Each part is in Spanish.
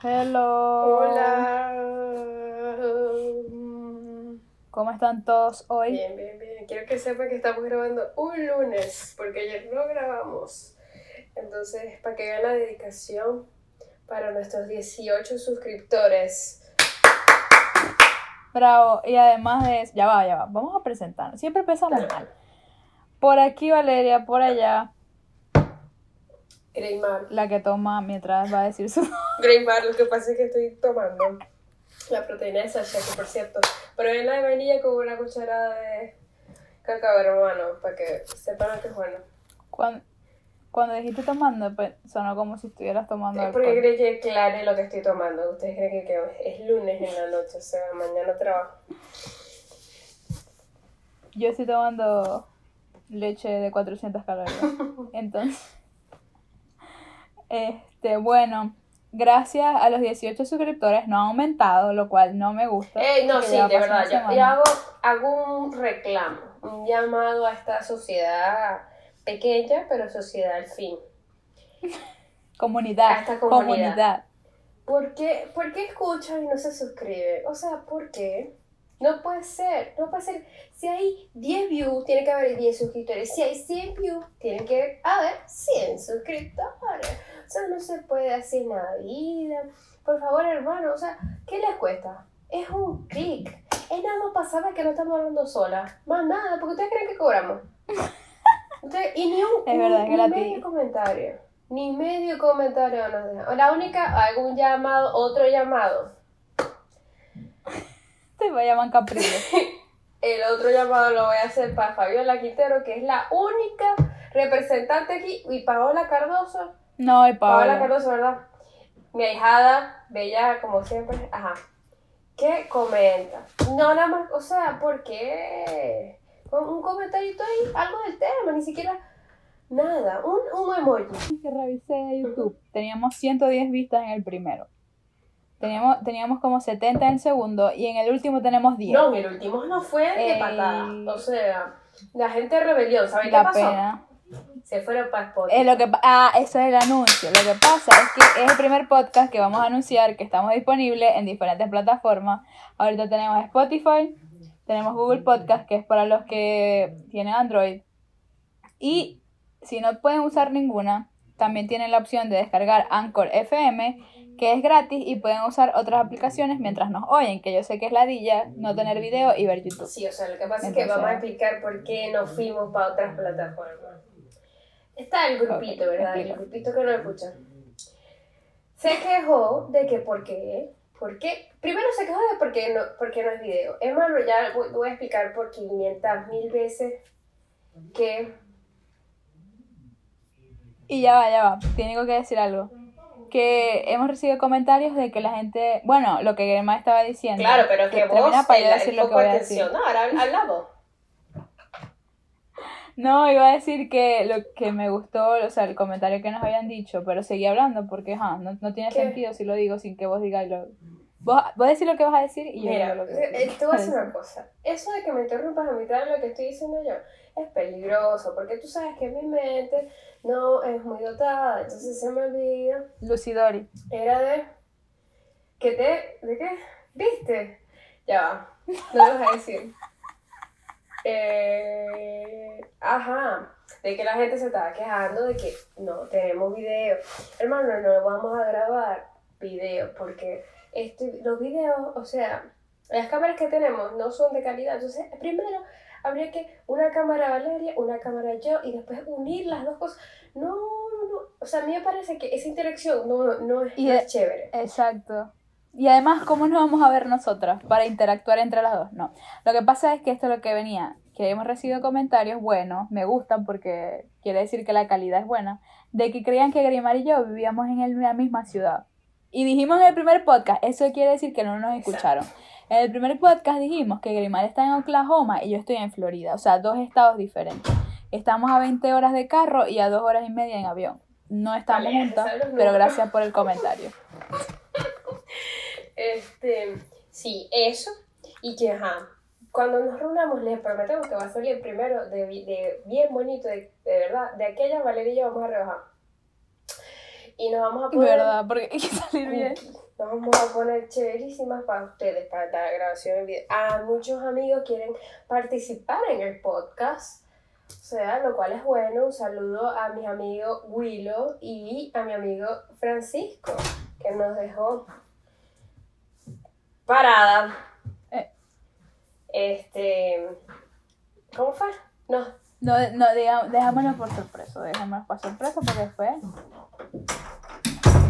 Hello. Hola. ¿Cómo están todos hoy? Bien, bien, bien. Quiero que sepan que estamos grabando un lunes, porque ayer no grabamos. Entonces, para que vean la dedicación para nuestros 18 suscriptores. Bravo. Y además de eso, ya va, ya va. Vamos a presentar. Siempre empezamos mal. Por aquí Valeria, por allá, Greymar. la que toma mientras va a decir su... Greymar, lo que pasa es que estoy tomando la proteína de Sasha, que por cierto, probé la de vainilla con una cucharada de cacao hermano, para que sepan que es bueno. Cuando, cuando dijiste tomando, pues sonó como si estuvieras tomando Es porque alcohol. creen que clare lo que estoy tomando. Ustedes creen que, que es lunes en la noche, o sea, mañana trabajo. Yo estoy tomando leche de 400 calorías. Entonces, este, bueno, gracias a los 18 suscriptores no ha aumentado, lo cual no me gusta. Eh, no, sí, de verdad. Yo hago, hago un reclamo, un llamado a esta sociedad pequeña, pero sociedad al fin. Comunidad, a esta comunidad. comunidad. ¿Por qué, ¿Por qué escuchan y no se suscriben? O sea, ¿por qué? No puede ser, no puede ser. Si hay 10 views, tiene que haber 10 suscriptores. Si hay 100 views, tiene que haber 100 suscriptores. O sea, no se puede hacer vida. Por favor, hermano, o sea, ¿qué les cuesta? Es un clic. Es nada más saber que no estamos hablando sola. Más nada, porque ustedes creen que cobramos. Ustedes- y ni un Es verdad, ni gratis. medio comentario. Ni medio comentario dejan. La única, algún llamado, otro llamado. Te va a llamar Caprillo. El otro llamado lo voy a hacer para Fabiola Quintero, que es la única representante aquí, y Paola Cardoso. No, y Paola Paola. Cardoso, ¿verdad? Mi ahijada, bella como siempre. Ajá. ¿Qué comenta? No, nada más, o sea, ¿por qué? Un, comentarito ahí, algo del tema, ni siquiera nada. Un, un emoji. que revisé YouTube, teníamos 110 vistas en el primero. Teníamos, teníamos como 70 en el segundo y en el último tenemos 10. No, en el último no fue de Ey. patada. O sea, la gente de rebelión, ¿saben qué La pasó? pena. Se fueron para Spotify. Es lo que, ah, eso es el anuncio. Lo que pasa es que es el primer podcast que vamos a anunciar que estamos disponibles en diferentes plataformas. Ahorita tenemos Spotify, tenemos Google Podcast, que es para los que tienen Android. Y si no pueden usar ninguna, también tienen la opción de descargar Anchor FM, que es gratis y pueden usar otras aplicaciones mientras nos oyen, que yo sé que es ladilla no tener video y ver YouTube. Sí, o sea, lo que pasa es que vamos a explicar por qué nos fuimos para otras plataformas. Está el grupito, Ok, ¿verdad? El explica. grupito que no escucha. Se quejó de que por qué. ¿Por qué? Primero se quejó de por qué no, por qué no es video. Hermano, ya voy, voy a explicar por 500 mil veces que Y ya va, ya va, tengo que decir algo. Que hemos recibido comentarios de que la gente, bueno, lo que Germán estaba diciendo. Claro, pero que vos, termina para el, decir el lo que voy a decir. No, ahora habla vos. No, iba a decir que lo que me gustó, o sea, el comentario que nos habían dicho, pero seguí hablando porque, ajá, no, no tiene ¿Qué? sentido si lo digo sin que vos digáis lo... Vos, vos decís lo que vas a decir y yo Mira, digo lo que eh, te voy a decir una cosa. Eso de que me interrumpas a mitad de lo que estoy diciendo yo es peligroso, porque tú sabes que mi mente no es muy dotada, entonces se me olvida. Lucidori. Era de. ¿Qué te.? ¿De qué? ¿Viste? Ya va. No lo vas a decir. Eh, ajá. De que la gente se estaba quejando de que no tenemos video. Hermano, no vamos a grabar video porque este, los videos, o sea, las cámaras que tenemos no son de calidad. Entonces, primero habría que una cámara Valeria, una cámara yo y después unir las dos cosas. No, no, no. O sea, a mí me parece que esa interacción no, no, es, Y no de- es chévere. Exacto. Y además, ¿cómo nos vamos a ver nosotras para interactuar entre las dos? No. Lo que pasa es que esto es lo que venía, que hemos recibido comentarios buenos, me gustan porque quiere decir que la calidad es buena, de que creían que Grimar y yo vivíamos en la misma ciudad. Y dijimos en el primer podcast, eso quiere decir que no nos escucharon. En el primer podcast dijimos que Grimar está en Oklahoma y yo estoy en Florida, o sea, dos estados diferentes. Estamos a 20 horas de carro y a dos horas y media en avión. No estamos juntas, ¿sabes los pero gracias por el comentario. Este, sí, eso. Y que, ajá, cuando nos reunamos les prometemos que va a salir primero de, de bien bonito, de, de verdad. De aquella Valeria y yo vamos a rebajar. Y nos vamos a poner... ¿Verdad? Porque hay que salir bien. nos vamos a poner chéverísimas para ustedes, para la grabación en video. Ah, muchos amigos quieren participar en el podcast. O sea, lo cual es bueno. Un saludo a mis amigos Willow y a mi amigo Francisco, que nos dejó parada. Eh. Este. ¿Cómo fue? No. No, no, diga- dejámoslo por sorpresa, dejámoslo por sorpresa porque después...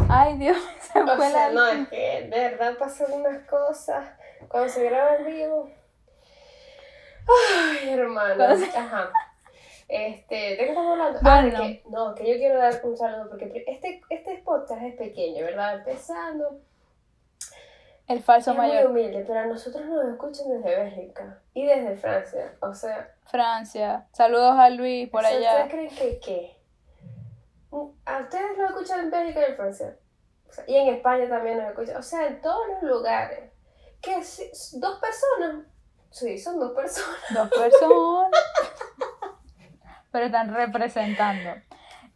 Ay, Dios, se O fue sea, la... no, es que de verdad pasan unas cosas cuando se graba en vivo. Ay, hermano. Ajá. Este, ¿de qué estamos hablando? Bueno. Ah, que, no, que yo quiero dar un saludo porque este, este podcast es pequeño, ¿verdad? Empezando. El falso es muy mayor. humilde, pero a nosotros nos escuchan desde Bélgica y desde Francia. O sea, Francia. Saludos a Luis por o sea, allá. ¿ustedes creen que qué? ¿A ustedes lo escuchan en Bélgica y en Francia? O sea, y en España también nos escuchan. O sea, en todos los lugares. ¿Qué? si- ¿Dos personas? Sí, son dos personas. Dos personas. Pero están representando.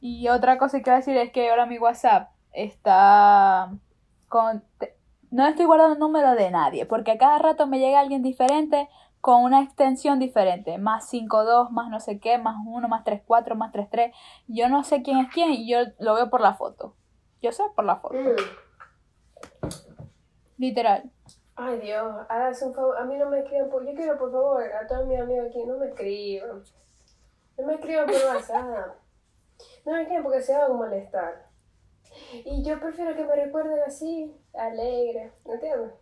Y otra cosa que quiero decir es que ahora mi WhatsApp está con... No estoy guardando el número de nadie, porque a cada rato me llega alguien diferente con una extensión diferente. Más 52, más no sé qué, más 1, más 34, más 33. Yo no sé quién es quién y yo lo veo por la foto. Yo sé por la foto. Mm. Literal. Ay, Dios, hágase un favor. A mí no me escriban por... Yo quiero, por favor, a todos mis amigos aquí, no me escriban. No me escriban por WhatsApp. No me escriban porque se van a molestar. Y yo prefiero que me recuerden así, alegre, ¿entiendes?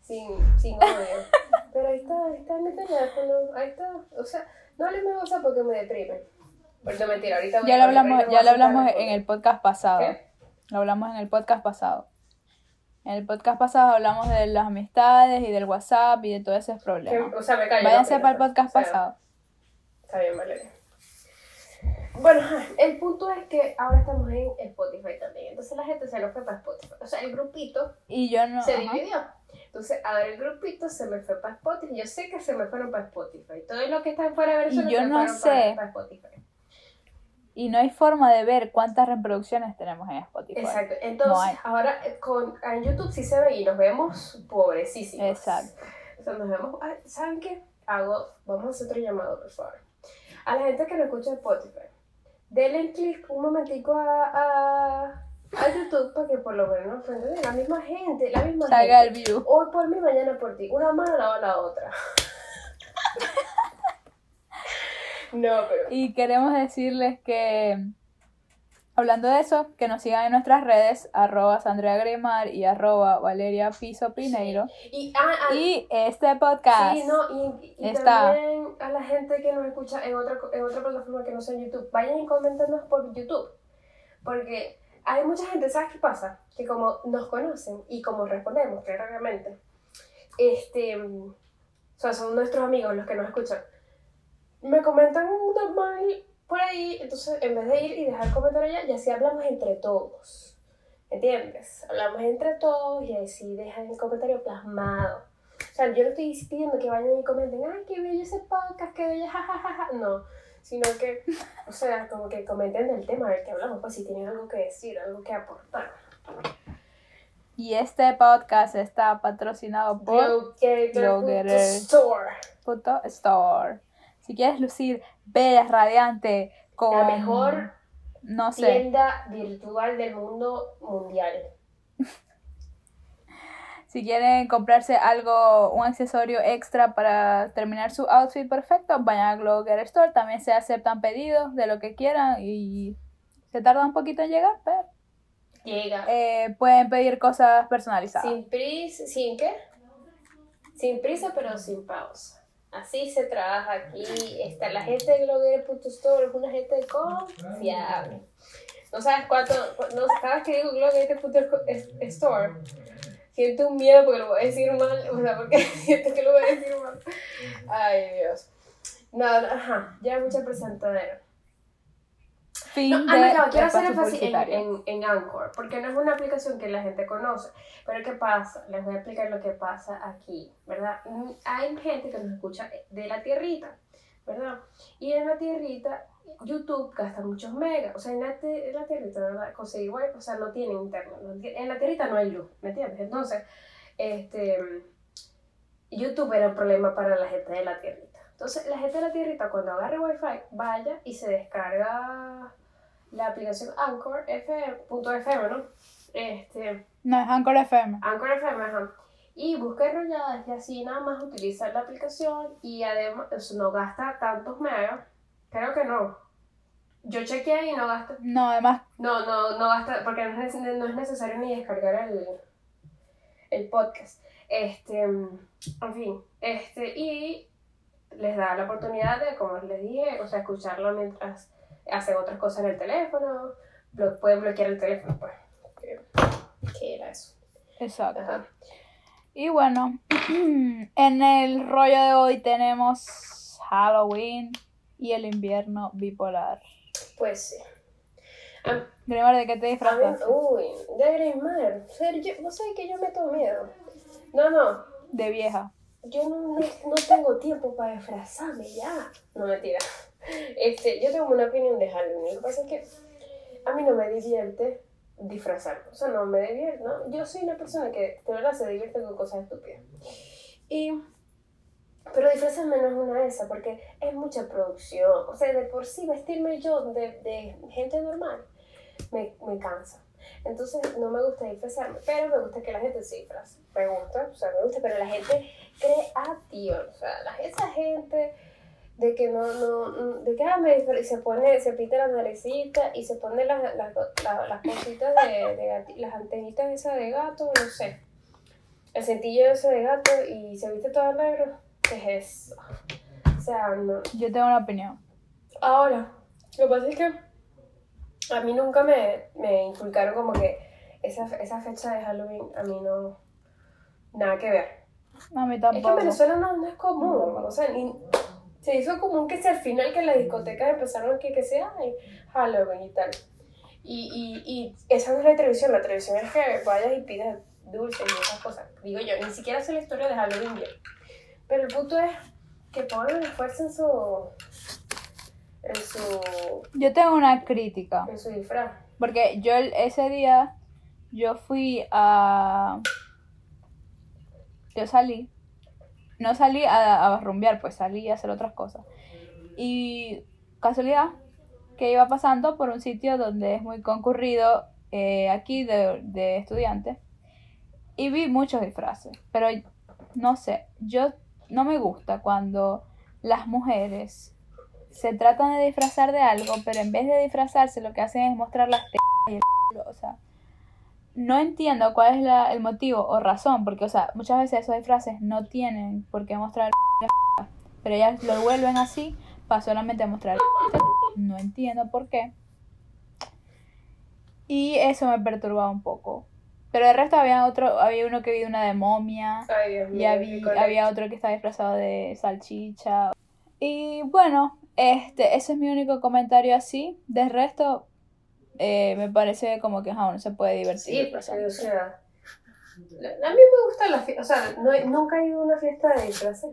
Sin, sin odio. Pero ahí está, ahí está en mi teléfono, ahí está. O sea, no les me WhatsApp porque me deprime. Pero no mentira, ahorita Ya lo hablamos, ya lo hablamos en el podcast pasado. ¿Qué? Lo hablamos en el podcast pasado. En el podcast pasado hablamos de las amistades y del WhatsApp y de todos esos problemas. O sea, me callo. Váyanse no, para el podcast o sea, pasado. Está bien, Valeria. Bueno, el punto es que ahora estamos en Spotify también. Entonces la gente se nos fue para Spotify. O sea, el grupito Y yo no. se ajá. dividió. Entonces, ahora el grupito se me fue para Spotify. Yo sé que se me fueron para Spotify. Todos los que están fuera de Venezuela yo se no fueron sé. para, para Spotify. Y no hay forma de ver cuántas reproducciones tenemos en Spotify. Exacto. Entonces, No ahora eh, con, en YouTube sí se ve y nos vemos pobrecísimos. Exacto. O sea, nos vemos. ay, ¿Saben qué? Hago, vamos a hacer otro llamado, por favor. A la gente que nos escucha Spotify, denle clic un momentico a, a, a YouTube para que por lo menos nos ¿entendés? la misma gente, la misma Salga el gente. view. Hoy por mí, mañana por ti. Una mano lava la otra. no, pero. Y queremos decirles que, hablando de eso, que nos sigan en nuestras redes, arroba Grimar y arroba Valeria Piso Pineiro. Y, ah, ah, Y este podcast. Sí, no, y, y Está. también a la gente que nos escucha en otra, en otra plataforma que no sea YouTube, vayan y coméntenos por YouTube. Porque hay mucha gente, ¿sabes qué pasa? Que como nos conocen y como respondemos claramente, este, o sea, son nuestros amigos los que nos escuchan, me comentan normal por ahí, entonces en vez de ir y dejar comentario allá, ya sí hablamos entre todos. ¿Entiendes? Hablamos entre todos y ahí sí dejan el comentario plasmado. O sea, yo no estoy pidiendo que vayan y comenten, ay, qué bello ese podcast, qué bella, jajajaja. No, sino que, o sea, como que comenten del tema del que hablamos, pues si tienen algo que decir, algo que aportar. Y este podcast está patrocinado por it. store. Store. Si quieres lucir bella, radiante, con... La mejor No sé. tienda virtual del mundo mundial. Si quieren comprarse algo, un accesorio extra para terminar su outfit perfecto, vayan a Glow Store. También se aceptan pedidos de lo que quieran y se tarda un poquito en llegar, pero Llega. eh, pueden pedir cosas personalizadas. Sin prisa, ¿sin qué? Sin prisa, pero sin pausa. Así se trabaja aquí. Está la gente de Glogger.store, es una gente confiable. No sabes cuánto, no cada vez que digo Glogger.store, siento un miedo porque lo voy a decir mal, o sea, porque siento que lo voy a decir mal. Ay, Dios. No, no, ajá, ya mucha presentadera. Fin No, de ah, no, no, quiero hacer énfasis en, en, en Anchor, porque no es una aplicación que la gente conoce. Pero ¿qué pasa? Les voy a explicar lo que pasa aquí, ¿verdad? Mm, Hay gente que nos escucha de la tierrita, ¿verdad? Y en la tierrita, YouTube gasta muchos megas. O sea, en la, en la tierrita, ¿verdad? Conseguir wifi, o sea, no tienen internet. en la tierrita no hay luz, ¿me entiendes? Entonces, este, YouTube era un problema para la gente de la tierrita. Entonces, la gente de la tierrita, cuando agarre wifi, vaya y se descarga la aplicación Anchor FM, punto FM, ¿no? Este, No, es Anchor FM. Anchor FM, ajá. Y busca enrolladas y así nada más utilizar la aplicación y además no gasta tantos megas. Creo que no. Yo chequeé y no gasta. No, además, No, no, no gasta, porque no es, no es necesario ni descargar el, el podcast. Este, en fin, este, y les da la oportunidad de, como les dije, o sea, escucharlo mientras hacen otras cosas en el teléfono, blo- pueden bloquear el teléfono, pues. ¿Qué, era eso? exacto. Ajá. Y bueno, en el rollo de hoy tenemos Halloween y el invierno bipolar. Pues sí. A, Grimar, ¿de qué te disfrazas? uy, de Grismar. O sea, yo, vos sabés que yo me tengo miedo. No, no, De vieja. Yo no, no, tengo tiempo para disfrazarme ya. No, mentira. Este, yo tengo una opinión de Halloween. Lo que pasa es que a mí no me divierte disfrazarme. O sea, no me divierte, ¿no? Yo soy una persona que de verdad se divierte con cosas estúpidas. Y... Pero disfrazarme no es una de esas porque es mucha producción. O sea, de por sí vestirme yo de, de gente normal me, me cansa. Entonces no me gusta disfrazarme, pero me gusta que la gente se disfrace. Me gusta, o sea, me gusta, pero la gente creativa. O sea, la, esa gente de que no, no, de que ah, me y se pone, se pinta la naricita y se pone las, las, las, las cositas de, de gati- las antenitas esas de gato, no sé. El cintillo ese de gato y se viste todo negro. ¿Qué es eso? O sea, no. Yo tengo una opinión. Ahora, lo que pasa es que a mí nunca me, me inculcaron como que esa, esa fecha de Halloween a mí no. Nada que ver. A mí Es que en tampoco. Venezuela no, no es común. O sea, ni, se hizo común que si al final que las discotecas empezaron que, que sea Halloween y tal. Y, y, y esa no es la televisión. La televisión es que vayas y pidas dulces y esas cosas. Digo yo, ni siquiera sé la historia de Halloween bien. Pero el punto es que pongan esfuerzo en su. Yo tengo una crítica. en su disfraz. Porque yo ese día, yo fui a... Yo salí. No salí a, a rumbear, pues salí a hacer otras cosas. Y casualidad que iba pasando por un sitio donde es muy concurrido eh, aquí de, de estudiantes. Y vi muchos disfraces. Pero no sé, yo no me gusta cuando las mujeres se tratan de disfrazar de algo, pero en vez de disfrazarse lo que hacen es mostrar las tetas y el culo, o sea, no entiendo cuál es la- el motivo o razón, porque, o sea, muchas veces esos disfraces no tienen por qué mostrar el pero ellas lo vuelven así para solamente mostrar el no entiendo por qué. Y eso me perturbaba un poco. Pero de resto había otro, había uno que vi una de momia. Ay, Dios mío. Y había, había otro que estaba disfrazado de salchicha. Y bueno, este, ese es mi único comentario así. De resto, eh, me parece como que uno se puede divertir. Sí, porque, o sea, a mí me gusta la fiesta, o sea, no, he- nunca he ido a una fiesta de disfraces,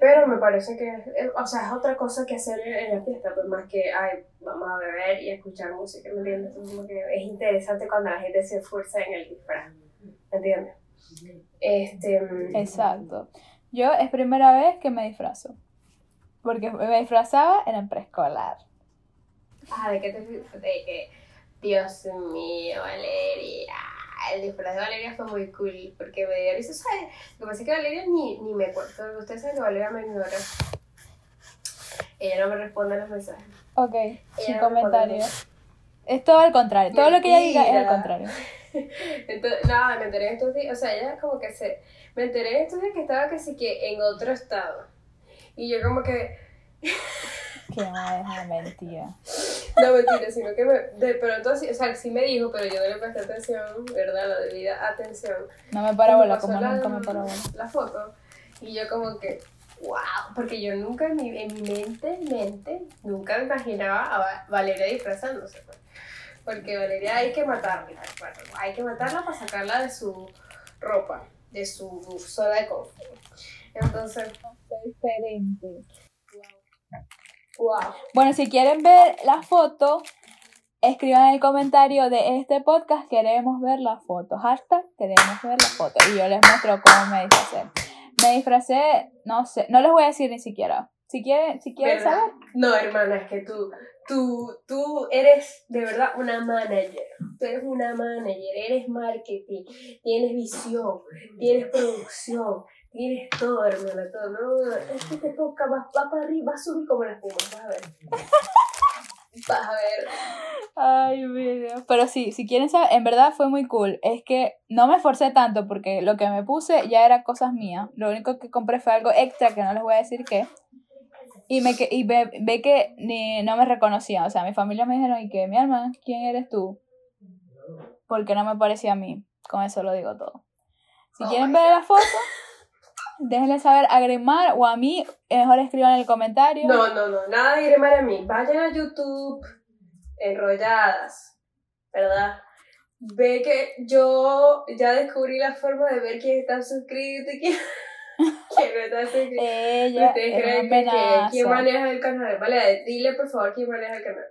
pero me parece que, es- o sea, es otra cosa que hacer en la fiesta, pues más que, ay, vamos a beber y a escuchar música, ¿me entiendes? Entonces, como que es interesante cuando la gente se esfuerza en el disfraz, ¿me entiendes? Este, mm, Exacto. Yo es primera vez que me disfrazo. Porque me disfrazaba en el preescolar. ah, ¿de qué te fui- de que, Dios mío, Valeria, el disfraz de Valeria fue muy cool, porque me dio risa, ¿sabes? Lo que pasa es que Valeria ni, ni me cuenta, ustedes saben que Valeria me ignora. Ella no me responde a los mensajes. Ok, Ella sin no comentarios. Es todo al contrario. Todo lo que ella diga es al contrario. Entonces, nada, me enteré estos días, o sea, ella como que se, me enteré estos días que estaba sí que en otro estado. Y yo como que, Que no es mentira. no mentira, sino que me, de pronto, o sea, sí me dijo, pero yo no le presté atención, ¿verdad? La debida atención. No me Y para me bola, pasó como la, nunca me para bola. la foto, y yo como que, wow, porque yo nunca en mi, en mi mente, mente, nunca me imaginaba a Va- Valeria disfrazándose, pues. Porque Valeria hay que matarla, bueno, hay que matarla para sacarla de su ropa, de su zona de confort. Entonces, diferente. Wow. Bueno, si quieren ver la foto, escriban en el comentario de este podcast, queremos ver la foto. Hashtag, queremos ver la foto. Y yo les muestro cómo me disfracé. Me disfracé, no sé, no les voy a decir ni siquiera. Si quieren, si quieren ¿Verdad? saber, No, hermana, es que tú, tú, tú eres de verdad una manager. Tú eres una manager, eres marketing, tienes visión, tienes producción, tienes todo, hermana, todo. No, es que te toca, va, va para arriba, va a subir como la espuma, vas a ver. Vas a ver. Ay, mira. Pero sí, si quieren saber, en verdad fue muy cool. Es que no me esforcé tanto porque lo que me puse ya era cosas mías. Lo único que compré fue algo extra que no les voy a decir qué. Y, me, que- y ve, ve que ni, no me reconocían. O sea, mi familia me dijeron, y que mi alma, ¿quién eres tú? Porque no me parecía a mí. Con eso lo digo todo. Si Oh quieren ver la foto, déjenle saber a Grimar o a mí. Mejor escriban en el comentario. No, no, no, nada de Iremar a mí. Vayan a YouTube, enrolladas, ¿verdad? Ve que yo ya descubrí la forma de ver quién está suscrito y quién, quién no está suscrito. Ella Ustedes es creen que, quién maneja el canal. Vale, dile por favor quién maneja el canal.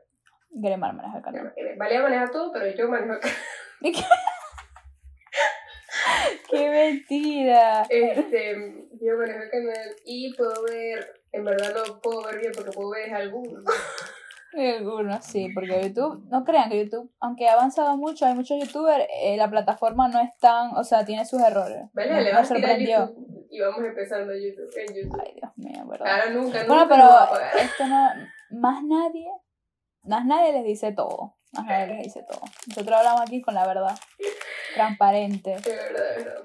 Grimar maneja el canal. Vale, maneja todo, pero yo manejo el canal. ¡Qué mentira! Este, yo manejo el canal y puedo ver, en verdad no puedo ver bien porque puedo ver algunos. Algunos sí, porque YouTube, no crean que YouTube, aunque ha avanzado mucho, hay muchos youtubers, eh, la plataforma no es tan, o sea, tiene sus errores. Vale, me, le me sorprendió. YouTube y vamos empezando YouTube, en YouTube. Ay, Dios mío, ¿verdad? Ahora nunca, nunca bueno, pero esto no, más nadie, más nadie les dice todo, más les dice todo. Nosotros hablamos aquí con la verdad, transparente. De verdad, de verdad.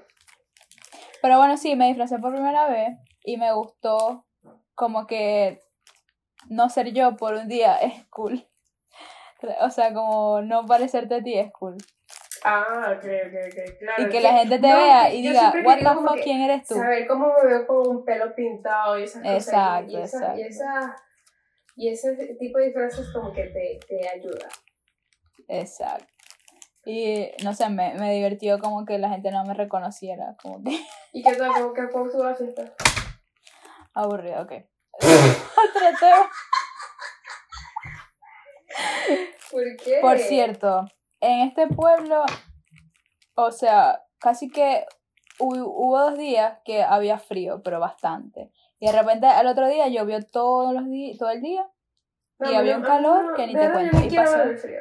Pero bueno, sí, me disfracé por primera vez y me gustó como que no ser yo por un día es cool. O sea, como no parecerte a ti es cool. Ah, ok, ok, ok, claro. Y que la gente te no, vea y diga, what the fuck, ¿quién eres tú? Saber cómo me veo con un pelo pintado y esas cosas. Exacto, y, esa. Y, esa, y ese tipo de disfraces como que te, te ayuda. Exacto. Y no sé, me, me divirtió como que la gente no me reconociera, como que ¿Y qué tal? ¿Cómo que estuvo la fiesta? aburrido, ok. Otro tema. ¿Por qué? Por cierto, en este pueblo, o sea, casi que hu- hubo dos días que había frío, pero bastante. Y de repente al otro día llovió todos los días, todo el día. y había un calor que ni te cuento, y quiero pasó. ver el frío.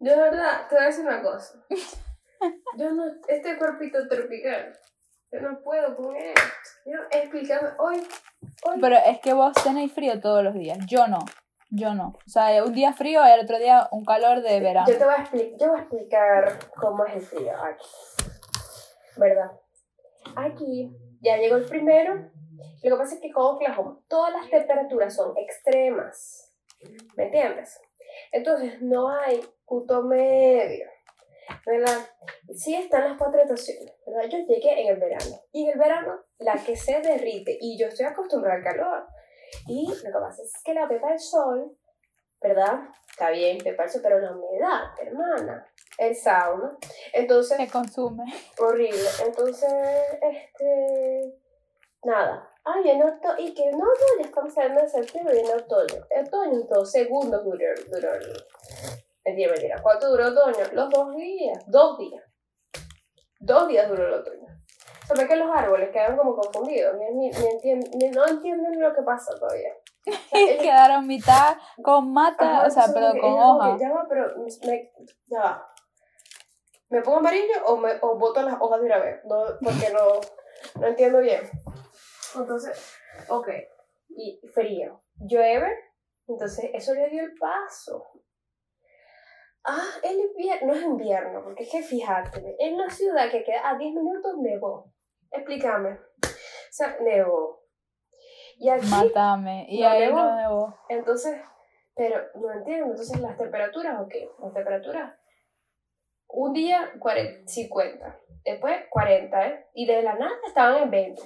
Yo de verdad, te voy a decir una cosa. Yo no, este cuerpito tropical, yo no puedo con él. Yo, explícame, hoy, hoy. Pero es que vos tenéis frío todos los días. Yo no. Yo no. O sea, un día frío y al otro día un calor de verano. Yo te voy a, expli- yo voy a explicar cómo es el frío aquí. ¿Verdad? Aquí ya llegó el primero. Lo que pasa es que con Oklahoma todas las temperaturas son extremas. ¿Me entiendes? Entonces no hay punto medio. ¿Verdad? Sí están las cuatro estaciones. ¿verdad? Yo llegué en el verano. Y en el verano la que se derrite. Y yo estoy acostumbrada al calor. Y lo que pasa es que la pepa del sol ¿verdad? Está bien, pepa del sol, pero la humedad, hermana, el sauna. Entonces, Se consume. horrible. Entonces, este, nada. Ay, en otoño, y que no, no, ya estamos saliendo de septiembre y en otoño. Otoño, dos segundos duró, duró el... ¿Cuánto duró otoño? Los dos días. Dos días. Dos días duró el otoño. Se ve que los árboles quedan como confundidos. Ni, ni, ni entien- ni- no entienden lo que pasa todavía. O sea, ellos- Quedaron mitad con mata, Ajá, o sea, pero con hoja. que, Ya va, pero me, ya va. ¿Me pongo amarillo o, me, o boto las hojas de una vez? No, porque no, no entiendo bien. Entonces, ok. Y frío. Llueve. Entonces, eso le dio el paso. Ah, el invierno. No es invierno, porque es que fíjate, en la ciudad que queda a 10 minutos nevó. Explícame. O sea, nevó. Y aquí. Mátame. Y No ahí nevó. no nevó. Entonces, pero no entiendo, entonces las temperaturas, ¿o qué? Las temperaturas, un día 40, 50, después 40, ¿eh? Y de la nada estaban en 20,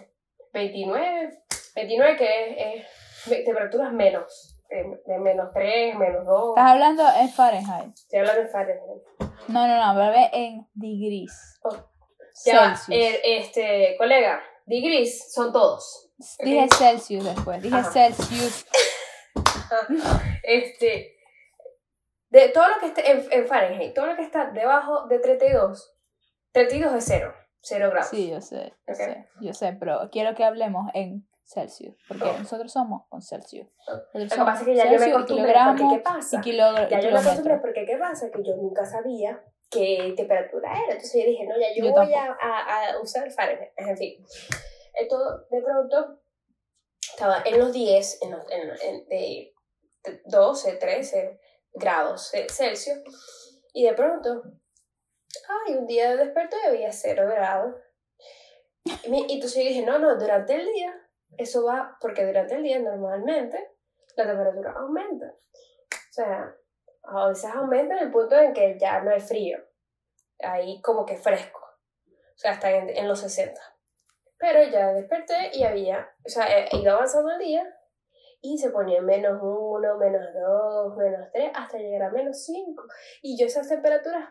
29, 29 que es, es temperaturas menos, de, de menos 3, menos 2, Estás hablando en Fahrenheit. estoy hablando en Fahrenheit. No, no, no, bebé en degrees. Oh, Ya, eh, este, colega, degrees son todos. Dije. Celsius después. Dije Ajá. Celsius. Este, de todo lo que esté en, en Fahrenheit, todo lo que está debajo de 32, 32 es cero, cero grados. Sí, yo sé, yo sé, yo sé, pero quiero que hablemos en Celsius, porque Oh. nosotros somos con Celsius. Nosotros Lo que somos pasa es que ya yo me Celsius acostumbré, porque ¿qué pasa? Ya yo me acostumbré porque ¿qué pasa? Que yo nunca sabía qué temperatura era. Entonces yo dije, no, ya yo, Yo voy a, a, usar Fahrenheit. En fin. Esto de pronto estaba en los 10, en los, en, en- de, de 12, 13 grados ce- Celsius. Y de pronto, ay, un día desperté y había 0 grados. Y entonces yo dije, no, no, durante el día, eso va, porque durante el día normalmente la temperatura aumenta. O sea, a veces aumenta en el punto en que ya no hay frío. Ahí como que fresco. O sea, hasta en, en los 60. Pero ya desperté y había, o sea, eh, iba avanzando el día y se ponía menos 1, menos 2, menos 3, hasta llegar a menos 5. Y yo esas temperaturas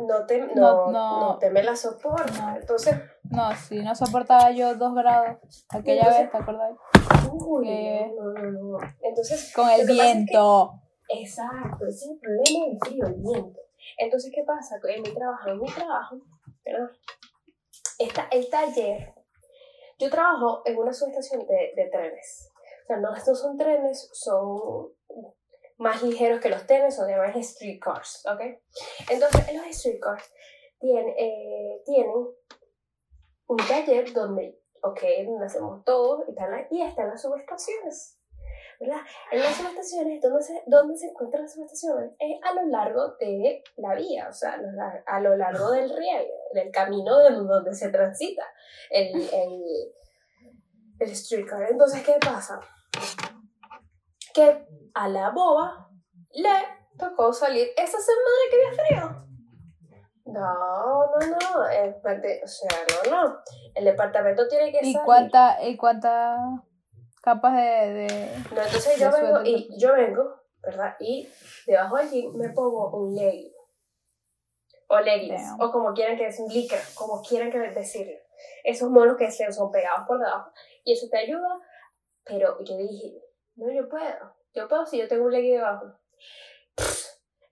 no te, no, No, no, no. te me las soporto. Entonces, No, sí, no soportaba yo dos grados aquella Entonces- vez, ¿te acordás? uy, Que- no, no, no. Entonces, Con el pasa es que- viento. Exacto, ese es el problema del frío, el viento. Entonces, ¿qué pasa? En mi trabajo, en mi trabajo, ¿verdad? Está el taller. Yo trabajo en una subestación de, de trenes. O sea, no, estos son trenes, son más ligeros que los trenes, son llamados streetcars, ¿ok? Entonces, los streetcars tienen, eh, tienen un taller donde, ok, donde hacemos todo y, están la- y están las subestaciones. ¿verdad? En las subestaciones, ¿dónde se, ¿dónde se encuentran las subestaciones? Es a lo largo de la vía, o sea, a lo, lar- a lo largo del riel, del camino de donde se transita el, el, el streetcar. Entonces, ¿qué pasa? Que a la boba le tocó salir esa semana que había frío. No, no, no, el o sea, no, no. El departamento tiene que ¿Y salir. cuántas y cuántas capas de, de- No, entonces yo de vengo, y yo vengo, ¿verdad? Y debajo del jean me pongo un legging. O leggings, Damn. o como quieran que decir, un licra, como quieran que decirle. Esos monos que se son pegados por debajo. Y eso te ayuda, pero yo dije, no, yo puedo. Yo puedo si yo tengo un legging debajo.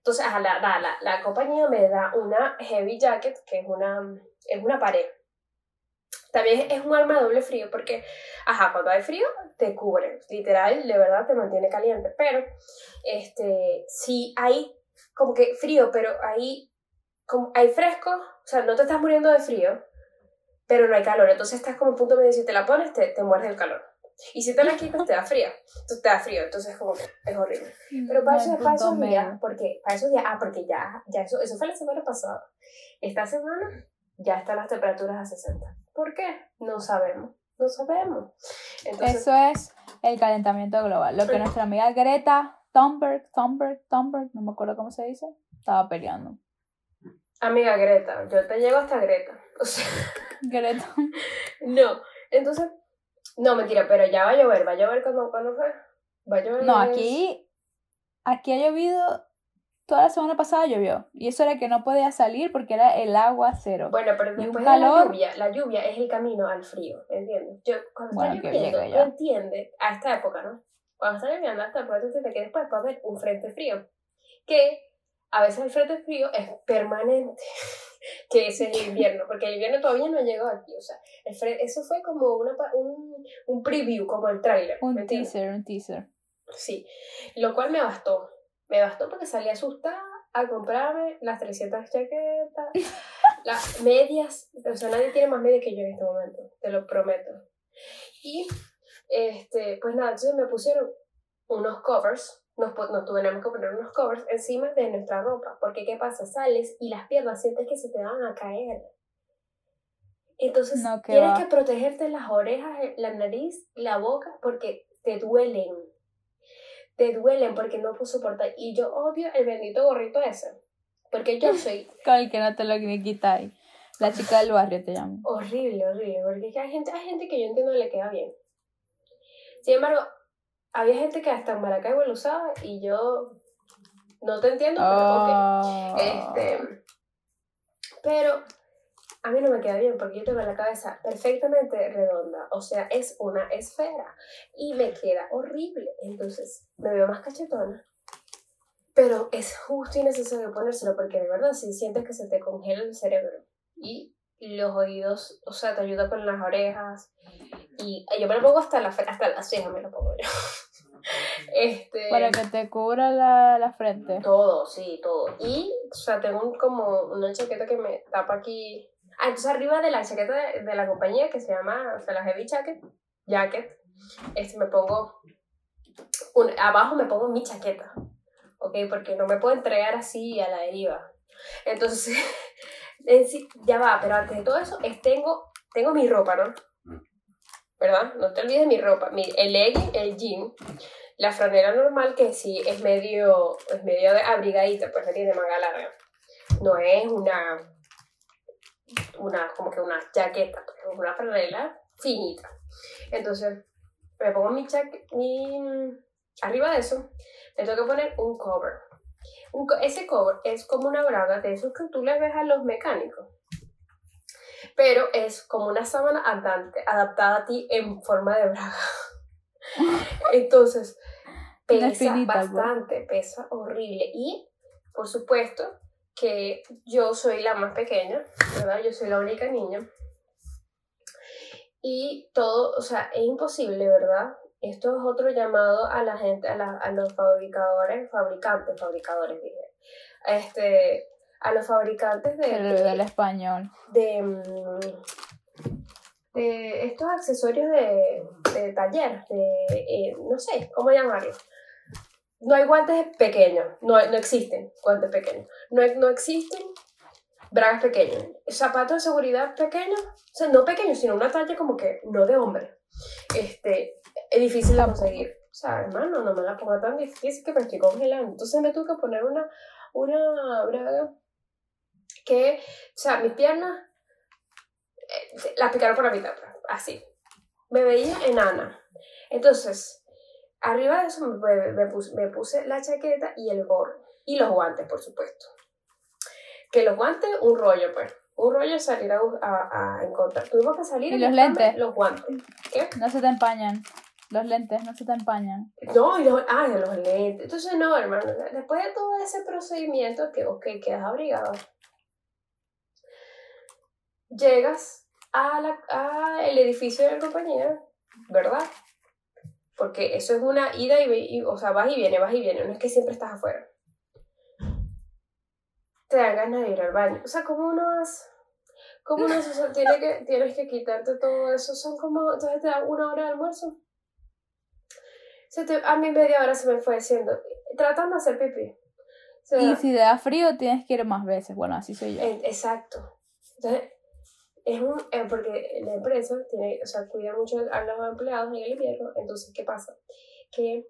Entonces, ajá, la, la, la, compañía me da una heavy jacket, que es una, es una pared. También es un arma de doble frío, porque, ajá, cuando hay frío, te cubre. Literal, de verdad, te mantiene caliente. Pero, este, si hay como que frío, pero hay, como, hay fresco, o sea, no te estás muriendo de frío, pero no hay calor. Entonces estás como en punto medio, si te la pones, te, te mueres del calor. Y si te la quitas, te da frío. Entonces te da frío, entonces como que es horrible. Pero para, eso, esos días, porque, para esos días, ah, porque ya, ya eso, eso fue la semana pasada. Esta semana ya están las temperaturas a 60. ¿Por qué? No sabemos, no sabemos. Entonces, Eso es el calentamiento global. Lo que nuestra amiga Greta Thunberg, Thunberg, Thunberg, no me acuerdo cómo se dice, estaba peleando. amiga Greta, yo te llego hasta Greta. O sea, Greta. no, entonces, no, mentira, pero ya va a llover, va a llover cuando, cuando fue. Va a llover. No, aquí, aquí ha llovido, toda la semana pasada llovió. Y eso era que no podía salir porque era el agua cero. Bueno, pero después de la lluvia, la lluvia es el camino al frío, ¿entiendes? Yo, cuando Bueno, está lloviendo, tú entiendes, a esta época, ¿no? Cuando está lloviendo a esta época, tú entiendes que después va a haber un frente frío, que a veces el frente frío es permanente, que ese es el invierno, porque el invierno todavía no ha llegado aquí, o sea, el eso fue como una, un, un preview, como el tráiler, ¿me Un teaser, un teaser. Sí, lo cual me bastó. Me bastó porque salí asustada a comprarme las 300 chaquetas, las medias. O sea, nadie tiene más medias que yo en este momento, te lo prometo. Y, este, pues nada, entonces me pusieron unos covers. Nos, nos tuvimos que poner unos covers encima de nuestra ropa. Porque, ¿qué pasa? Sales y las piernas sientes que se te van a caer. Entonces, No, tienes va. que protegerte las orejas, la nariz, la boca, porque te duelen te duelen porque no puedo soportar. Y yo odio el bendito gorrito ese. Porque yo soy Con el que no te lo quitáis. La chica del barrio te llamo. horrible, horrible. Porque hay gente, hay gente que yo entiendo le queda bien. Sin embargo, había gente que hasta en Maracaibo lo usaba y yo no te entiendo, pero ok. Oh. Este, pero a mí no me queda bien porque yo tengo la cabeza perfectamente redonda, o sea, es una esfera y me queda horrible, entonces me veo más cachetona. Pero es justo y necesario ponérselo porque de verdad si sientes que se te congela el cerebro y los oídos, o sea, te ayuda con las orejas y yo me lo pongo hasta la hasta las cejas me lo pongo yo. Este, Para que te cubra la, la frente. todo, sí, todo. Y, o sea, tengo un- como una chaqueta que me tapa aquí. Ah, entonces arriba de la chaqueta de, de la compañía que se llama, o sea, la Heavy Jacket, jacket este, me pongo, un, abajo me pongo mi chaqueta, ¿ok? Porque no me puedo entregar así a la deriva. Entonces, ya va, pero antes de todo eso, es, tengo, tengo mi ropa, ¿no? ¿Verdad? No te olvides de mi ropa, mi, el legging, el jean, la franela normal que sí es medio, es medio abrigadita, pues no tiene manga larga. No es una, una, como que una chaqueta, pues, es una franela finita. Entonces, me pongo mi chaqueta, mi, arriba de eso, me tengo que poner un cover. Un co- ese cover es como una braga de esos que tú le ves a los mecánicos. Pero es como una sábana andante, adaptada a ti en forma de braga. Entonces, pesa espinita, pues. bastante, pesa horrible. Y, por supuesto, que yo soy la más pequeña, ¿verdad? Yo soy la única niña. Y todo, o sea, es imposible, ¿verdad? Esto es otro llamado a la gente, a, la- a los fabricadores, fabricantes, fabricadores, dije. Este, a los fabricantes de, el español. de, mm, de estos accesorios de, de taller, de, eh, no sé, ¿cómo llamarlo? No hay guantes pequeños, no, no existen guantes pequeños, no, no existen bragas pequeñas, zapatos de seguridad pequeños, o sea, no pequeños, sino una talla como que no de hombre. Este, es difícil de conseguir. O sea, hermano, no me la ponga tan difícil que me estoy congelando. Entonces me tuve que poner una, una braga que, o sea, mis piernas eh, las picaron por la mitad, pues, así. Me veía enana. Entonces, arriba de eso me, me puse, me puse la chaqueta y el gorro. Y los guantes, por supuesto. Que los guantes, un rollo, pues. Un rollo salir a, bus- a, a encontrar. Tuvimos que salir ¿Y los lentes? Los guantes. ¿Qué? No se te empañan. Los lentes no se te empañan. No, y los, ah, los lentes. Entonces, no, hermano. Después de todo ese procedimiento, que, ok, quedas abrigado. Llegas a la, a el edificio de la compañía, ¿verdad? Porque eso es una ida y, y- o sea, vas y vienes, vas y vienes, no es que siempre estás afuera. Te dan ganas de ir al baño. O sea, como uno hace? ¿Cómo hace? O sea, tiene que, tienes que quitarte todo eso. Son como, entonces te dan una hora de almuerzo. Se te- a mí media hora se me fue haciendo, tratando de hacer pipí. O sea, Y si te da frío, tienes que ir más veces. Bueno, así soy yo. exacto. Entonces, es un, eh, porque la empresa tiene, o sea, cuida mucho a los empleados en el invierno, entonces, ¿qué pasa? Que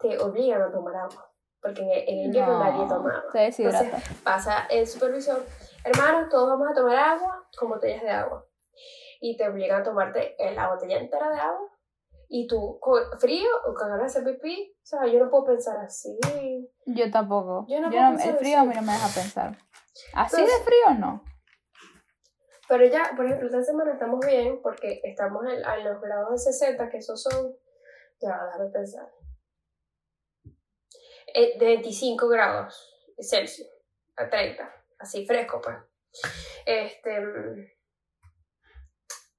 te obligan a tomar agua, porque en el, en el invierno nadie toma agua. te deshidrata. Pasa el supervisor, hermanos, todos vamos a tomar agua con botellas de agua. Y te obligan a tomarte la botella entera de agua. Y tú, con frío o con ganas de hacer pipí, o sea, yo no puedo pensar así. Yo tampoco. Yo Yo no no- puedo pensar el frío así. a mí no me deja pensar. Así Entonces- de frío no. Pero ya, por ejemplo, esta semana estamos bien porque estamos en, en los grados de 60, que esos son, ya, déjame pensar, Eh, de 25 grados Celsius a 30, así fresco, pues. Este,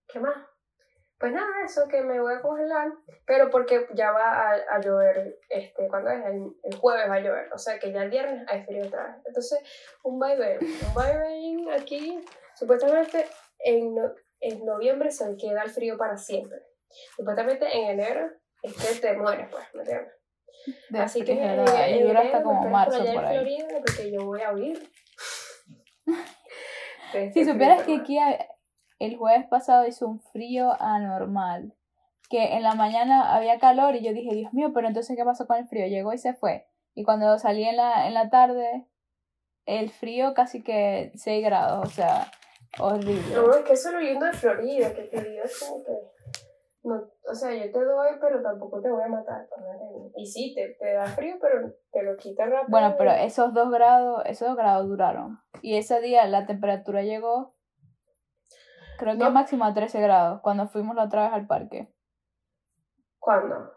¿qué más? Pues nada, eso que me voy a congelar, pero porque ya va a, a llover, este, ¿cuándo es? El, el jueves va a llover, o sea que ya el viernes hay frío otra vez. Entonces, un vaivén, un vaivén aquí, supuestamente en, no- en noviembre se queda el frío para siempre. Supuestamente en enero es que te mueres, pues, ¿me entiendes? De Así que dura hasta como marzo por en ahí. Florida porque yo voy a huir. Si supieras que tan aquí el jueves pasado hizo un frío anormal, que en la mañana había calor y yo dije, Dios mío, pero entonces ¿qué pasó con el frío? Llegó y se fue. Y cuando salí en la, en la tarde, el frío casi que 6 grados, o sea, horrible. No, es que eso es lo lindo de Florida, que Florida es como que. No, o sea, yo te doy, pero tampoco te voy a matar. Y sí, te, te da frío, pero te lo quita rápido. Bueno, pero esos dos grados, esos dos grados duraron. Y ese día la temperatura llegó Creo que No. máximo a 13 grados cuando fuimos la otra vez al parque. ¿Cuándo?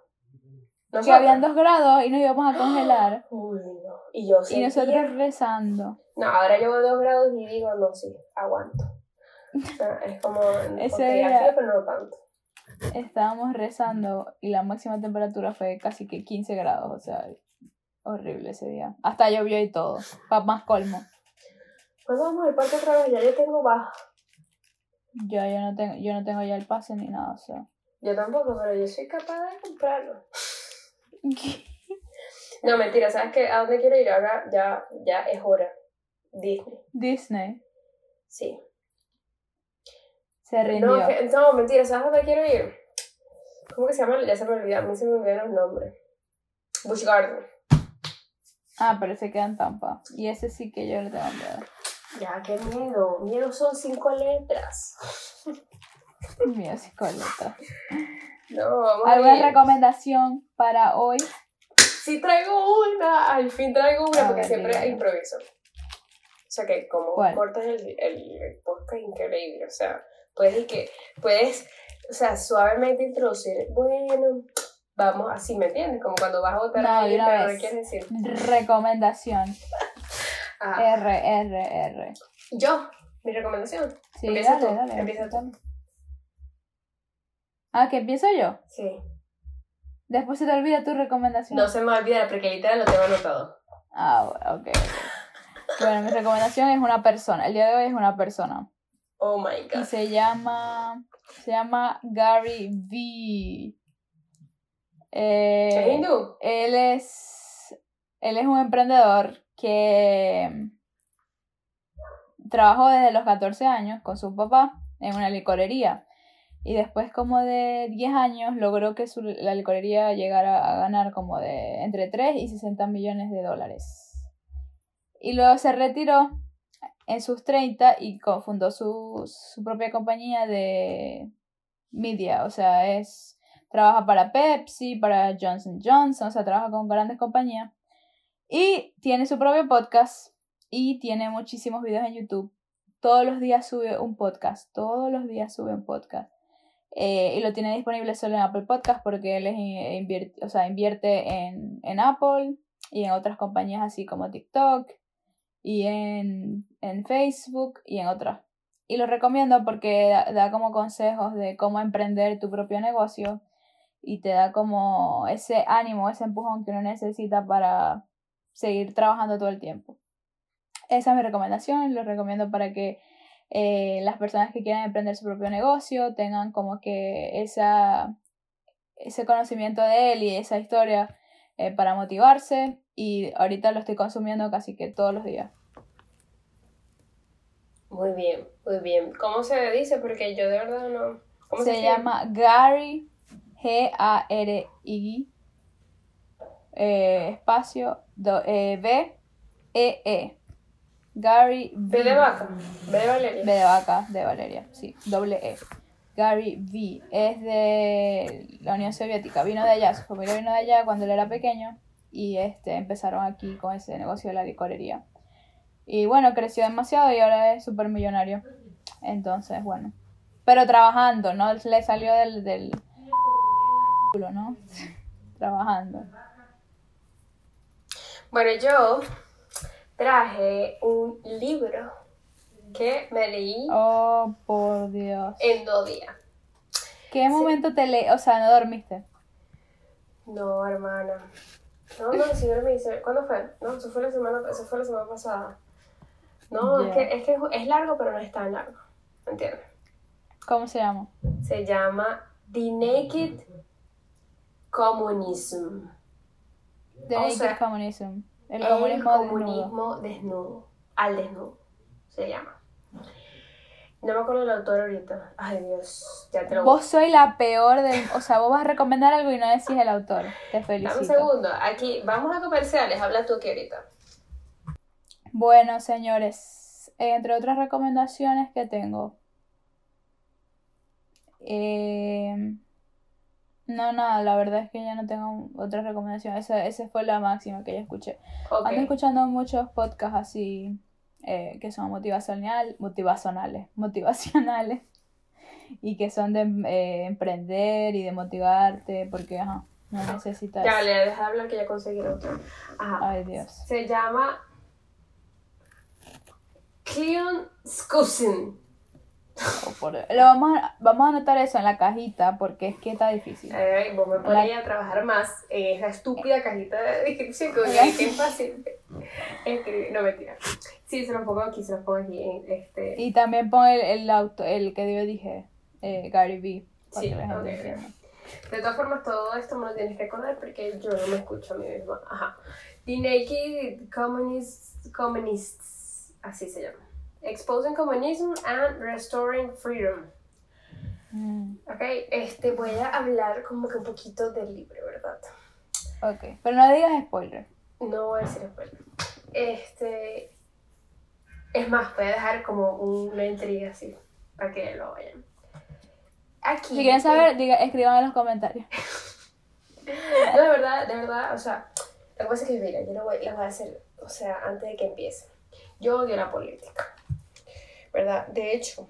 Que habían 2 grados y nos íbamos a congelar. Uy. Y yo Y sentía- nosotros rezando. No, ahora llevo dos grados y digo, no, sí, aguanto. Es como, Ese día- frío, pero no tanto. Estábamos rezando y la máxima temperatura fue casi que 15 grados. O sea, horrible ese día. Hasta llovió y todo. Para más colmo. ¿Cuándo vamos al parque otra vez? Ya yo tengo baja. Yo, yo, no tengo, yo no tengo ya el pase ni nada. O sea. Yo tampoco, pero yo soy capaz de comprarlo. No, mentira, ¿sabes qué? ¿A dónde quiero ir? Ahora ya, ya es hora. Disney. Disney Sí. se rindió. No, que- no, mentira, ¿sabes a dónde quiero ir? ¿Cómo que se llama? Ya se me olvidó, a mí se me olvidaron los nombres. Busch Garden. Ah, pero ese queda en Tampa. Y ese sí que yo le tengo miedo. Ya, qué miedo. Miedo son cinco letras. Mío, psicóloga. No, vamos a ¿Alguna ir. recomendación para hoy? Sí traigo una, al fin traigo una A porque ver, siempre improviso. O sea que como ¿Cuál? cortas el, el, el podcast increíble, o sea, puedes que puedes, o sea, suavemente introducir, bueno, vamos así, ¿me entiendes? Como cuando vas a votar No, a alguien, pero no vez. quieres decir. Recomendación. Ah, R, R, R. yo, mi recomendación. Sí, Empieza dale, tú, dale. empieza tú. Ah, que empiezo yo. Sí. Después se te olvida tu recomendación. No se me olvida porque literal lo tengo anotado. Ah, bueno, ok. Bueno, mi recomendación es una persona. El día de hoy es una persona. Oh my Y god. se llama. Se llama Gary V. Eh, ¿Es hindú? él es. Él es un emprendedor que trabajó desde los 14 años con su papá en una licorería. Y después como de 10 años logró que su, la licorería llegara a ganar como de entre 3 y 60 millones de dólares. Y luego se retiró en sus 30 y fundó su, su propia compañía de media. O sea, es trabaja para Pepsi, para Johnson Johnson, o sea, trabaja con grandes compañías. Y tiene su propio podcast y tiene muchísimos videos en YouTube. Todos los días sube un podcast, todos los días sube un podcast. Eh, y lo tiene disponible solo en Apple Podcast porque él es in- invier- o sea, invierte en, en Apple y en otras compañías así como TikTok y en, en Facebook y en otras. Y lo recomiendo porque da, da como consejos de cómo emprender tu propio negocio y te da como ese ánimo, ese empujón que uno necesita para seguir trabajando todo el tiempo. Esa es mi recomendación, lo recomiendo para que eh, las personas que quieran emprender su propio negocio tengan como que esa, ese conocimiento de él y esa historia eh, para motivarse y ahorita lo estoy consumiendo casi que todos los días. Muy bien, muy bien. ¿Cómo se dice? Porque yo de verdad no. ¿Cómo se, llama Gary, G-A-R-I, eh, espacio, do- eh, B-E-E. Gary V. B de vaca. B de Valeria. B de vaca, de Valeria, sí, doble E. Gary V. Es de la Unión Soviética, vino de allá, su familia vino de allá cuando él era pequeño y este, empezaron aquí con ese negocio de la licorería. Y bueno, creció demasiado y ahora es súper millonario. Entonces, bueno. Pero trabajando, no le salió del, del culo, ¿no? trabajando. Bueno, yo traje un libro que me leí Oh, por Dios. en dos días. ¿Qué momento te le... O sea, no dormiste? No, hermana. No, no, si yo me dice, ¿cuándo fue? No, eso fue la semana, eso fue la semana pasada. No, es que, es que es largo, pero no es tan largo. ¿Entiendes? ¿Cómo se llama? Se llama The Naked Communism. The O Naked sea, Communism. El El comunismo, desnudo. Al desnudo. Se llama. No me acuerdo del autor ahorita. Ay, Dios. Ya te lo Vos sois la peor del... O sea, vos vas a recomendar algo y no decís el autor. Te Dame un felicito. segundo. Aquí, vamos a comerciales. Habla tú aquí ahorita. Bueno, señores, entre otras recomendaciones que tengo. eh, no, nada, la verdad es que ya no tengo otra recomendación. Esa, esa fue la máxima que ya escuché. Ando escuchando muchos podcasts así eh, que son motivacional, motivacionales, motivacionales. y que son de eh, emprender y de motivarte, porque ajá, no necesitas. Ya, le deja de hablar que ya conseguí el otro. Ajá. Ay, Dios. Se llama Cleon Skusin. Por- Lo vamos, a, vamos a anotar eso en la cajita porque es que está difícil. Ay, vos me pones a trabajar más en esa estúpida cajita de descripción que oye, que es fácil escribir. No, mentira. Sí, se los pongo aquí, se los pongo aquí. En este... Y también pon el, el auto, el que yo dije, eh, Gary Vee, para Sí. De todas formas, todo esto me lo tienes que acordar porque yo no me escucho a mí misma. Ajá. The Naked Communists, Communists así se llama. Exposing Communism and Restoring Freedom. Mm, Ok, este, voy a hablar como que un poquito del libro, ¿verdad? ok, pero no digas spoiler. No voy a decir spoiler. Este. Es más, voy a dejar como una intriga así, para que lo vayan. Aquí. Si quieren saber, diga, escriban en los comentarios. No, de verdad, de verdad, o sea, lo que pasa es que, mira, yo lo voy, lo voy a hacer, o sea, antes de que empiece. Yo odio la política, ¿verdad? De hecho,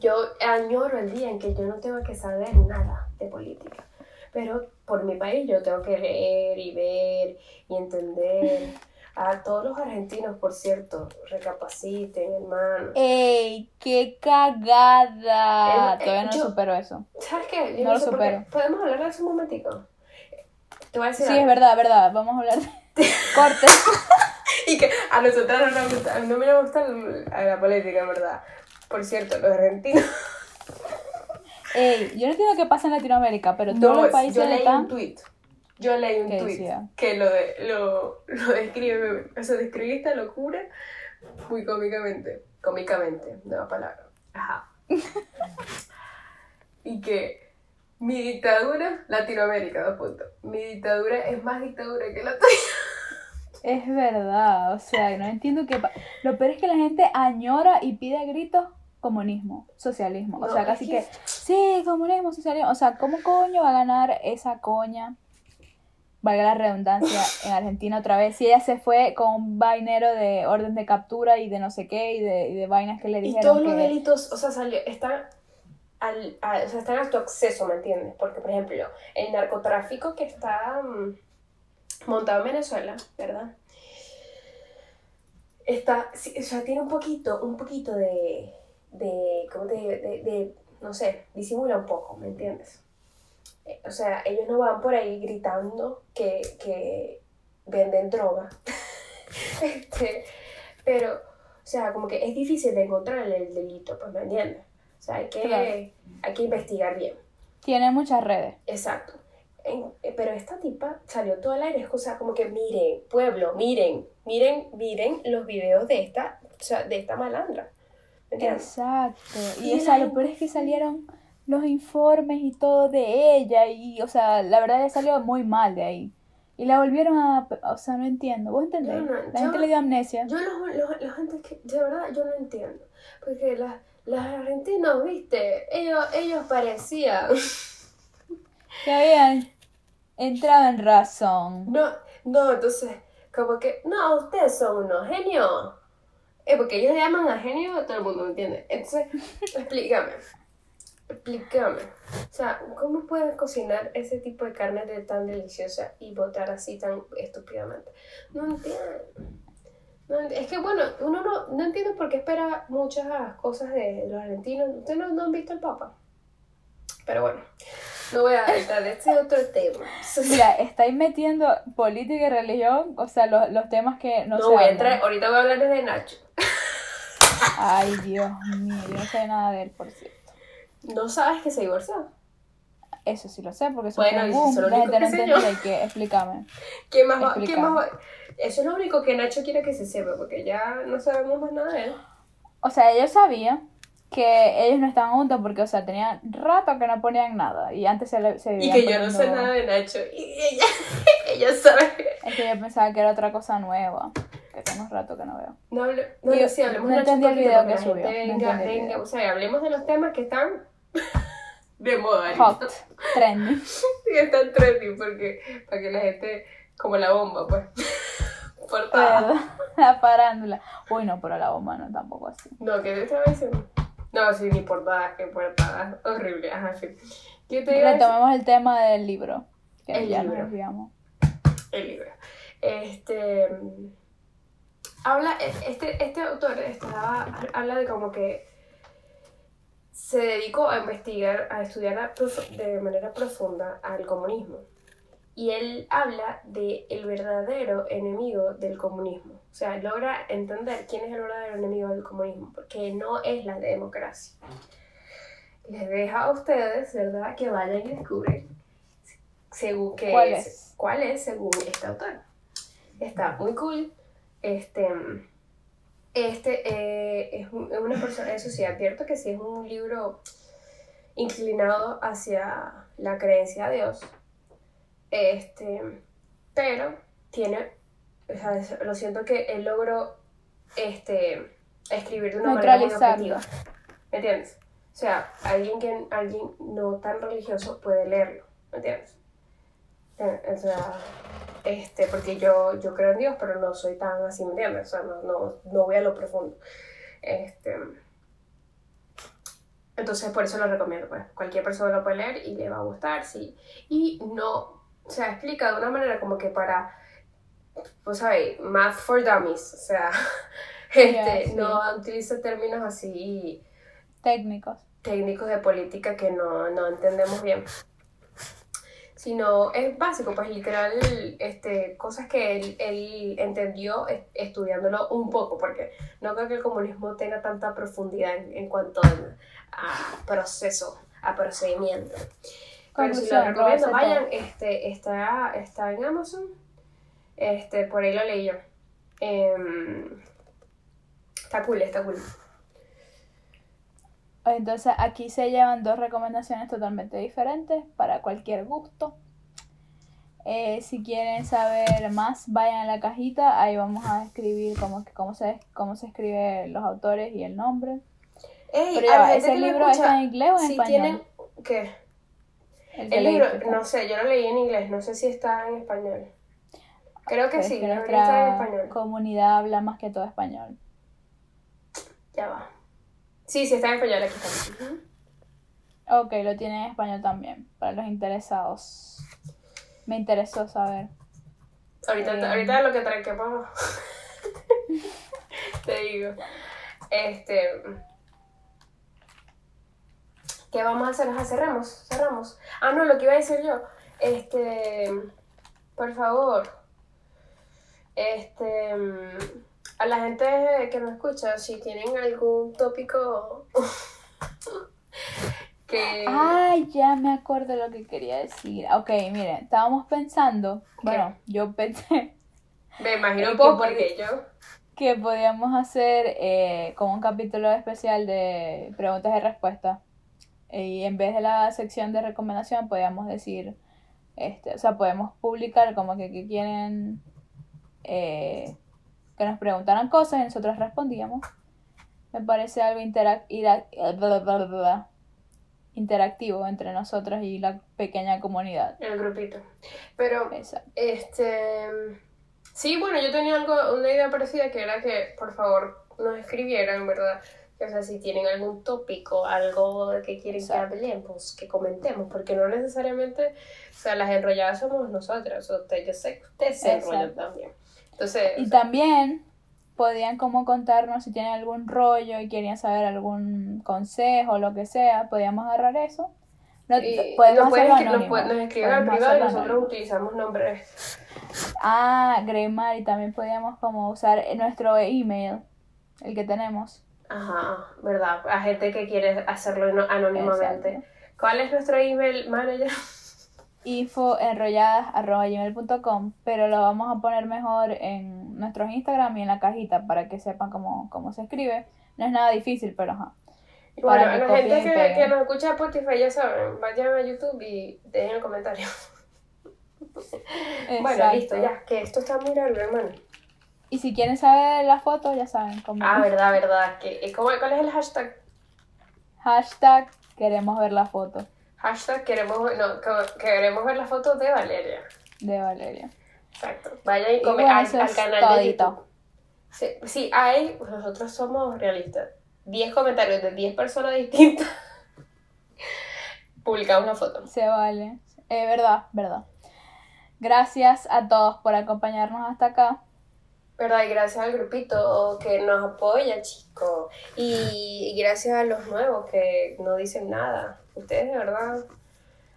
yo añoro el día en que yo no tengo que saber nada de política. Pero por mi país yo tengo que leer y ver y entender. A todos los argentinos, por cierto, recapaciten, hermano. ¡Ey! ¡Qué cagada! Eh, eh, Todavía no yo- supero eso. ¿Sabes qué? Yo No lo sé supero. ¿Podemos hablar de eso un momentico? Te voy a decir Sí, algo. es verdad, verdad. Vamos a hablar de corte. Y que a nosotros no nos gusta, no me gusta la política, en verdad. Por cierto, los argentinos. Ey, yo no entiendo qué pasa en Latinoamérica, pero todos No, los países yo leí están... un tweet. Yo leí un ¿Qué tweet decía? que lo, de, lo, lo describe, o sea, describe esta locura muy cómicamente. Cómicamente, nueva palabra. Ajá. y que mi dictadura, Latinoamérica, dos puntos. Mi dictadura es más dictadura que la tuya. Es verdad, o sea, no entiendo qué... Lo peor es que la gente añora y pide a gritos comunismo, socialismo. O No, sea, casi que- que, sí, comunismo, socialismo. O sea, ¿cómo coño va a ganar esa coña? Valga la redundancia, en Argentina otra vez. Si ella se fue con un vainero de orden de captura y de no sé qué y de, y de vainas que le Y dijeron todos los delitos, o sea, salió, están, al, a- o sea, están a tu acceso, ¿me entiendes? Porque, por ejemplo, el narcotráfico que está mm, montado en Venezuela, ¿verdad? Está, o sea, tiene un poquito, un poquito de, de, ¿cómo te digo? De, de, no sé, disimula un poco, ¿me entiendes? Eh, O sea, ellos no van por ahí gritando que, que venden droga. este, pero, o sea, como que es difícil de encontrar el delito, pues, ¿me entiendes? O sea, hay que, Claro. hay que investigar bien. Tiene muchas redes. Exacto. En- eh, pero esta tipa salió todo al aire, es cosa como que miren, pueblo, miren, miren, miren los videos de esta, o sea, de esta malandra. Exacto. Y, Y o sea, la lo peor es que salieron los informes y todo de ella y, o sea, la verdad ella salió muy mal de ahí. Y la volvieron a... O sea, no entiendo. ¿Vos entendés? No, no, la yo- gente le dio amnesia. Yo los, los, la gente que, de verdad, yo no entiendo. Porque las, los argentinos, viste, ellos, ellos parecían... Que habían entrado en razón. No, no, entonces, como que, no, ustedes son unos genios. Eh, porque ellos llaman a genio a todo el mundo, ¿me entiendes? Entonces, explícame. Explícame. O sea, ¿cómo puedes cocinar ese tipo de carne de tan deliciosa y botar así tan estúpidamente? No entiendo. No ent- es que bueno, uno no, no entiende por qué espera muchas cosas de los argentinos. Ustedes no, no han visto el Papa. Pero bueno, no voy a entrar en este otro tema. Mira, estáis metiendo política y religión, o sea, los, los temas que no, No, se voy a entrar, ahorita voy a hablar de Nacho. Ay, Dios mío, yo no sé nada de él, por cierto. No sabes que se divorció. Eso sí lo sé, porque eso Bueno, fue y un boom, eso es lo la gente único no que sé entiende que explícame. ¿Qué más va? ¿Qué más va? Eso es lo único que Nacho quiere que se sepa, porque ya no sabemos más nada de él. O sea, ellos sabían que ellos no estaban juntos porque, o sea, tenían rato que no ponían nada y antes se, le, se Y que yo no sé nada de Nacho. Y ella, ella sabe. Es que yo pensaba que era otra cosa nueva, que tengo rato que no veo. No, hable, no, Yo sí, hablemos no entendí el video que subió, no venga, el venga, o sea, hablemos de los temas que están de moda. Hot, trending. Que están trending, porque para que la gente, como la bomba, pues. Portada. ¿Verdad? La farándula. Uy, no, pero la bomba no tampoco así. No, que estaba diciendo. No, sí, ni portadas, que portadas. Horrible, ajá, fin. ¿Qué te? Retomemos el tema del libro. Que El ya libro. nos desviamos. el libro. Este habla, este, este autor estaba, habla de como que se dedicó a investigar, a estudiar a de manera profunda al comunismo. Y él habla de el verdadero enemigo del comunismo. O sea, logra entender quién es el verdadero enemigo del comunismo, porque no es la democracia. Les deja a ustedes, ¿verdad?, que vayan y descubren según qué ¿Cuál es, es? cuál es según este autor. Está muy cool. Este, este eh, es, un- es una persona, eso sí, advierto que sí es un libro inclinado hacia la creencia a Dios. Este, pero tiene, o sea, lo siento que él logró este, escribir de una manera muy objetiva. ¿Me entiendes? O sea, alguien que alguien no tan religioso puede leerlo, ¿me entiendes? Eh, O sea, este, porque yo, yo creo en Dios, pero no soy tan así, ¿me entiendes? O sea, no, no, no voy a lo profundo. Este, entonces, por eso lo recomiendo, pues. Cualquier persona lo puede leer y le va a gustar, sí. Y no, o sea, explica de una manera como que para, pues, ¿sabes? Math for dummies. O sea, este, sí. no utiliza términos así Técnicos. técnicos de política que no, no entendemos bien. Sino es básico, pues literal, este, cosas que él, él entendió es- estudiándolo un poco, porque no creo que el comunismo tenga tanta profundidad en, en cuanto a proceso, a procedimiento. Pero si lo recomiendo, vayan, este, está, está en Amazon, este, por ahí lo leí yo. Em, está cool, está cool. Entonces aquí se llevan dos recomendaciones totalmente diferentes para cualquier gusto. Eh, si quieren saber más, vayan a la cajita, ahí vamos a escribir cómo, cómo, se, cómo se escribe los autores y el nombre. Ey, Pero a ya la va, gente ¿ese que libro escucha, está en inglés o en si español? tienen, ¿qué? El, que El libro, no sé, yo lo leí en inglés, no sé si está en español. Creo que sí, que debería estar en español. comunidad habla más que todo español. Ya va. Sí, sí está en español, aquí está. Ok, lo tiene en español también, para los interesados. Me interesó saber. Ahorita, Eh. ahorita lo que trae que vamos. Te digo. Este. ¿Qué vamos a hacer? Ajá, cerramos, cerramos. Ah, no, lo que iba a decir yo. Este. Por favor. Este. A la gente que nos escucha, si tienen algún tópico. que. Ay, ya me acuerdo lo que quería decir. Ok, miren, estábamos pensando, bueno, yo pensé Me imagino un poco que porque yo. que podíamos hacer eh, como un capítulo especial de preguntas y respuestas. Y en vez de la sección de recomendación, podíamos decir, este, o sea, podemos publicar como que, que quieren eh, que nos preguntaran cosas y nosotros respondíamos. Me parece algo interac- interactivo entre nosotros y la pequeña comunidad. El grupito. Pero. Exacto. Este. Sí, bueno, yo tenía algo, una idea parecida que era que por favor nos escribieran, ¿verdad? O sea, si tienen algún tópico, algo que quieren Exacto. que hablemos, que comentemos, porque no necesariamente, o sea, las enrolladas somos nosotras, o sea, yo sé que ustedes se enrollan también. Entonces, Y también podían como contarnos si tienen algún rollo y querían saber algún consejo o lo que sea, podíamos agarrar eso. No, y podemos nos, nos, anónimo. pueden- nos escriben al privado y nosotros anónimo. utilizamos nombres. Ah, Greymar, y también podíamos como usar nuestro email, el que tenemos. Ajá, ¿verdad? A gente que quiere hacerlo anónimamente. Exacto. ¿Cuál es nuestro email manager? info enrolladas.gmail.com, pero lo vamos a poner mejor en nuestros Instagram y en la cajita para que sepan cómo, cómo se escribe. No es nada difícil, pero ajá. Bueno, Para la gente que, que nos escucha Spotify ya saben, vayan a YouTube y dejen el comentario. Bueno, listo, ya, que esto está muy largo, hermano. Y si quieren saber las fotos, ya saben cómo. Ah, verdad, verdad. Eh, ¿cómo- ¿Cuál es el hashtag? Hashtag queremos ver la foto Hashtag queremos, no, que- queremos ver la foto de Valeria. de Valeria. Exacto. Vayan y Y comen bueno, al, canal de todito. YouTube. Sí, sí, hay, nosotros somos realistas. 10 comentarios de 10 personas distintas, publicamos una foto. Se vale. Eh, verdad, verdad. Gracias a todos por acompañarnos hasta acá. ¿Verdad? Y gracias al grupito que nos apoya, chicos. Y, y gracias a los nuevos que no dicen nada. Ustedes, de verdad.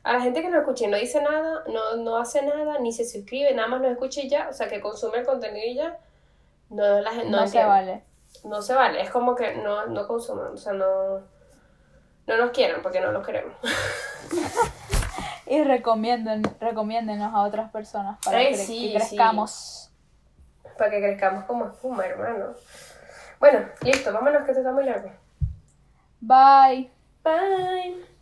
A la gente que nos escucha y no dice nada, no, no hace nada, ni se suscribe, nada más nos escucha y ya. O sea, que consume el contenido y ya. No, la gente, No, no, se vale. No se vale. Es como que no, no consuman. O sea, no, no nos quieren porque no los queremos. Y recomienden, recomiéndennos a otras personas para Ay, que, sí, que crezcamos. Para que crezcamos como espuma, hermano. Bueno, listo, vámonos que esto está muy largo. Bye. Bye.